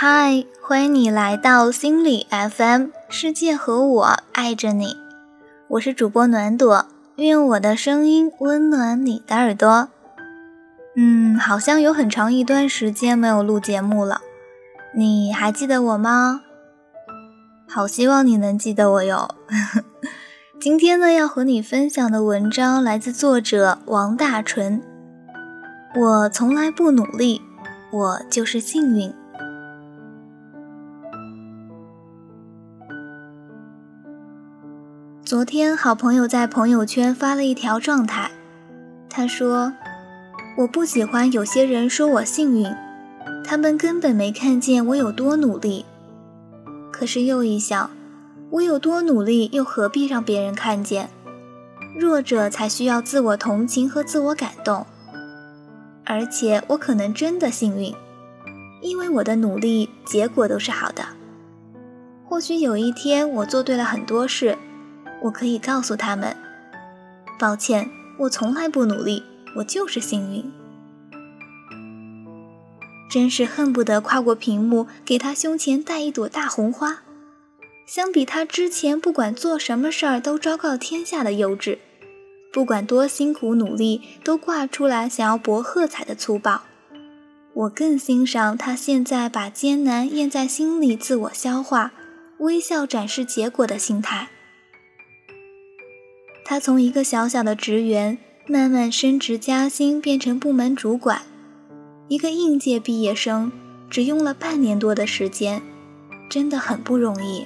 嗨，欢迎你来到心理 FM，世界和我爱着你，我是主播暖朵，愿我的声音温暖你的耳朵。嗯，好像有很长一段时间没有录节目了，你还记得我吗？好希望你能记得我哟。今天呢，要和你分享的文章来自作者王大纯。我从来不努力，我就是幸运。昨天，好朋友在朋友圈发了一条状态，他说：“我不喜欢有些人说我幸运，他们根本没看见我有多努力。可是又一想，我有多努力，又何必让别人看见？弱者才需要自我同情和自我感动。而且我可能真的幸运，因为我的努力结果都是好的。或许有一天，我做对了很多事。”我可以告诉他们，抱歉，我从来不努力，我就是幸运。真是恨不得跨过屏幕，给他胸前戴一朵大红花。相比他之前不管做什么事儿都昭告天下的幼稚，不管多辛苦努力都挂出来想要博喝彩的粗暴，我更欣赏他现在把艰难咽在心里自我消化，微笑展示结果的心态。他从一个小小的职员慢慢升职加薪，变成部门主管。一个应届毕业生只用了半年多的时间，真的很不容易。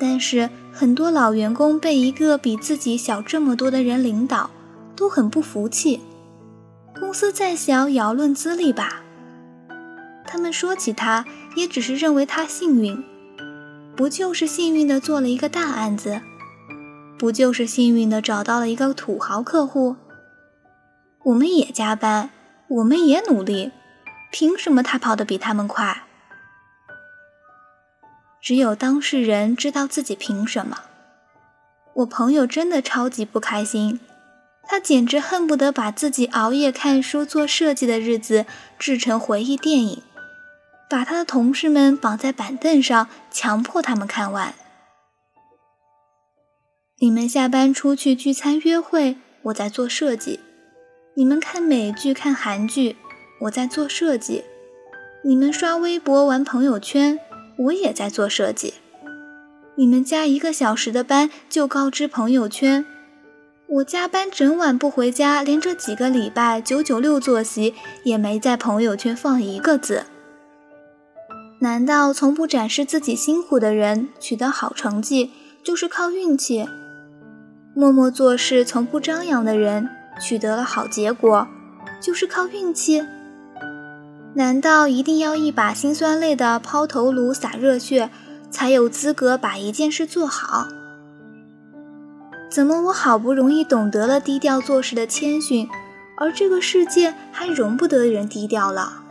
但是很多老员工被一个比自己小这么多的人领导，都很不服气。公司再小，也要论资历吧。他们说起他，也只是认为他幸运，不就是幸运的做了一个大案子？不就是幸运的找到了一个土豪客户？我们也加班，我们也努力，凭什么他跑得比他们快？只有当事人知道自己凭什么。我朋友真的超级不开心，他简直恨不得把自己熬夜看书做设计的日子制成回忆电影，把他的同事们绑在板凳上，强迫他们看完。你们下班出去聚餐约会，我在做设计；你们看美剧看韩剧，我在做设计；你们刷微博玩朋友圈，我也在做设计；你们加一个小时的班就告知朋友圈，我加班整晚不回家，连这几个礼拜九九六作息也没在朋友圈放一个字。难道从不展示自己辛苦的人取得好成绩就是靠运气？默默做事、从不张扬的人取得了好结果，就是靠运气？难道一定要一把辛酸泪的抛头颅、洒热血，才有资格把一件事做好？怎么我好不容易懂得了低调做事的谦逊，而这个世界还容不得人低调了？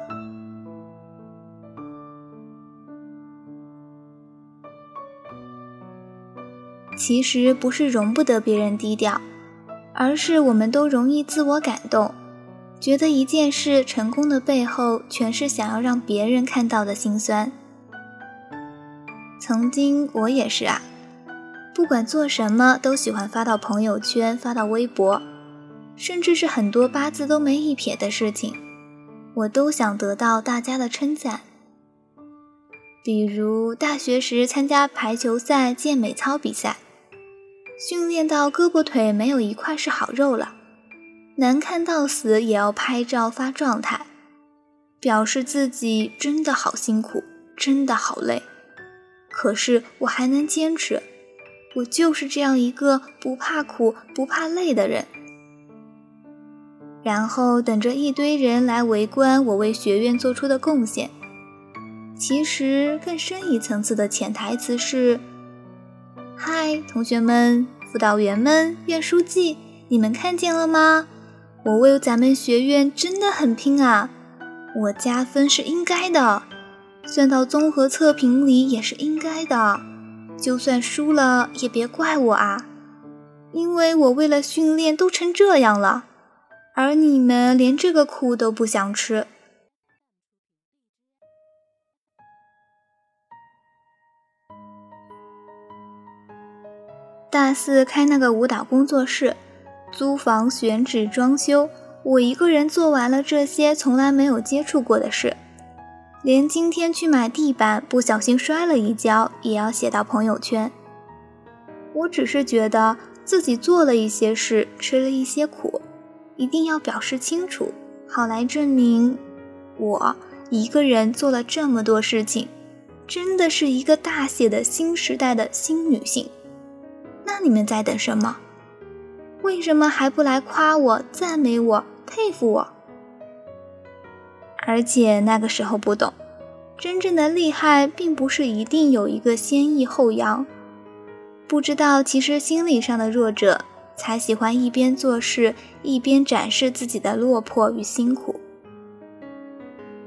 其实不是容不得别人低调，而是我们都容易自我感动，觉得一件事成功的背后全是想要让别人看到的心酸。曾经我也是啊，不管做什么都喜欢发到朋友圈、发到微博，甚至是很多八字都没一撇的事情，我都想得到大家的称赞。比如大学时参加排球赛、健美操比赛。训练到胳膊腿没有一块是好肉了，难看到死也要拍照发状态，表示自己真的好辛苦，真的好累。可是我还能坚持，我就是这样一个不怕苦不怕累的人。然后等着一堆人来围观我为学院做出的贡献。其实更深一层次的潜台词是。嗨，同学们、辅导员们、院书记，你们看见了吗？我为咱们学院真的很拼啊！我加分是应该的，算到综合测评里也是应该的。就算输了也别怪我啊，因为我为了训练都成这样了，而你们连这个苦都不想吃。大四开那个舞蹈工作室，租房、选址、装修，我一个人做完了这些从来没有接触过的事。连今天去买地板，不小心摔了一跤，也要写到朋友圈。我只是觉得自己做了一些事，吃了一些苦，一定要表示清楚，好来证明我一个人做了这么多事情，真的是一个大写的新时代的新女性。那你们在等什么？为什么还不来夸我、赞美我、佩服我？而且那个时候不懂，真正的厉害并不是一定有一个先抑后扬，不知道其实心理上的弱者才喜欢一边做事一边展示自己的落魄与辛苦。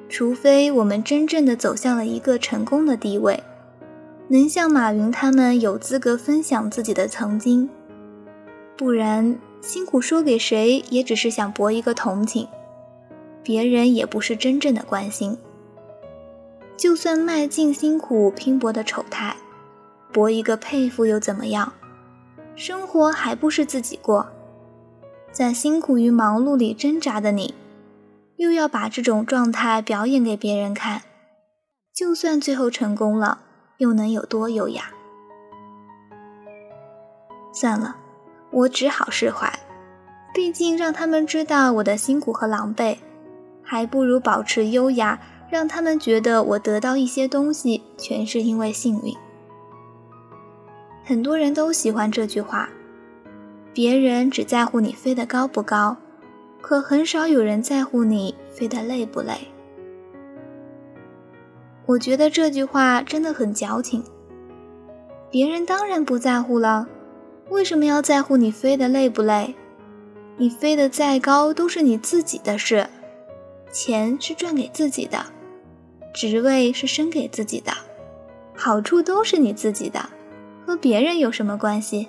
除非我们真正的走向了一个成功的地位。能像马云他们有资格分享自己的曾经，不然辛苦说给谁，也只是想博一个同情，别人也不是真正的关心。就算卖尽辛苦拼搏的丑态，博一个佩服又怎么样？生活还不是自己过，在辛苦与忙碌里挣扎的你，又要把这种状态表演给别人看，就算最后成功了。又能有多优雅？算了，我只好释怀。毕竟让他们知道我的辛苦和狼狈，还不如保持优雅，让他们觉得我得到一些东西全是因为幸运。很多人都喜欢这句话：别人只在乎你飞得高不高，可很少有人在乎你飞得累不累。我觉得这句话真的很矫情。别人当然不在乎了，为什么要在乎你飞得累不累？你飞得再高都是你自己的事，钱是赚给自己的，职位是升给自己的，好处都是你自己的，和别人有什么关系？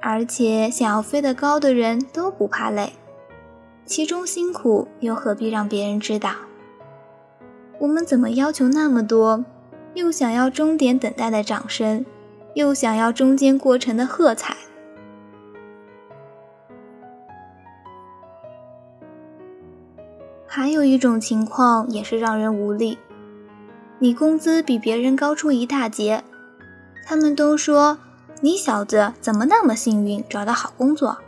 而且想要飞得高的人都不怕累，其中辛苦又何必让别人知道？我们怎么要求那么多？又想要终点等待的掌声，又想要中间过程的喝彩。还有一种情况也是让人无力：你工资比别人高出一大截，他们都说你小子怎么那么幸运找到好工作。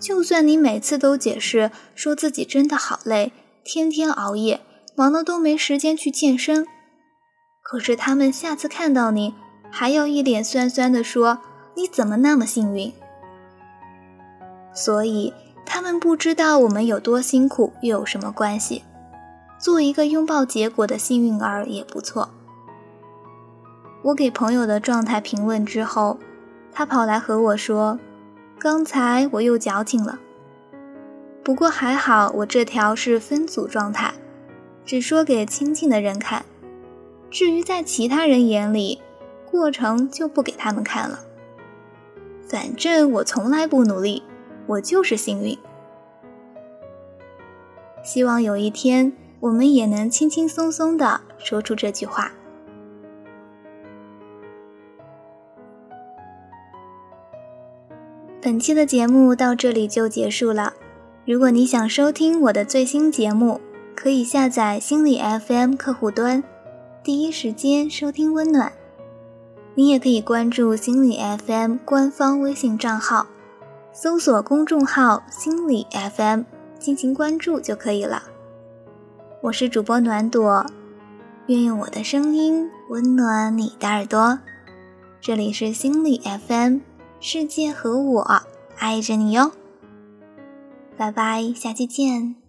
就算你每次都解释说自己真的好累，天天熬夜。忙的都没时间去健身，可是他们下次看到你，还要一脸酸酸的说：“你怎么那么幸运？”所以他们不知道我们有多辛苦又有什么关系？做一个拥抱结果的幸运儿也不错。我给朋友的状态评论之后，他跑来和我说：“刚才我又矫情了，不过还好，我这条是分组状态。”只说给亲近的人看，至于在其他人眼里，过程就不给他们看了。反正我从来不努力，我就是幸运。希望有一天，我们也能轻轻松松的说出这句话。本期的节目到这里就结束了。如果你想收听我的最新节目，可以下载心理 FM 客户端，第一时间收听温暖。你也可以关注心理 FM 官方微信账号，搜索公众号“心理 FM” 进行关注就可以了。我是主播暖朵，愿用我的声音温暖你的耳朵。这里是心理 FM，世界和我爱着你哟。拜拜，下期见。